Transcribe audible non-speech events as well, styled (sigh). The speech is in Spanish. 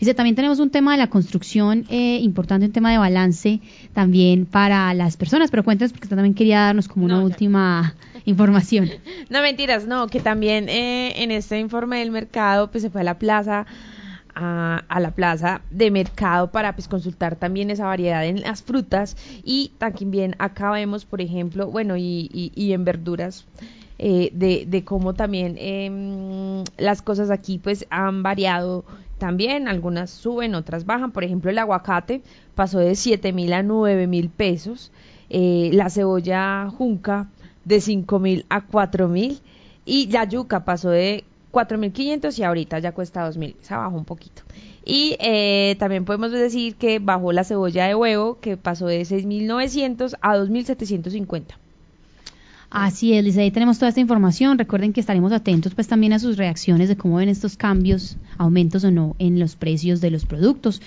Dice, también tenemos un tema de la construcción eh, importante, un tema de balance también para las personas, pero cuéntanos porque también quería darnos como una última (laughs) información. (laughs) No, mentiras, no, que también eh, en este informe del mercado pues se fue a la plaza a, la plaza de mercado para pues consultar también esa variedad en las frutas y también acá vemos por ejemplo bueno y, y, en verduras eh, de, de, cómo también em, las cosas aquí pues han variado también, algunas suben, otras bajan, por ejemplo el aguacate pasó de 7 mil a 9 mil pesos, eh, la cebolla junca de 5 mil a 4 mil. Y la yuca pasó de 4.500 y ahorita ya cuesta 2.000, se bajó un poquito. Y eh, también podemos decir que bajó la cebolla de huevo, que pasó de 6.900 a 2.750. Así es, Lisa, ahí tenemos toda esta información. Recuerden que estaremos atentos pues también a sus reacciones de cómo ven estos cambios, aumentos o no en los precios de los productos.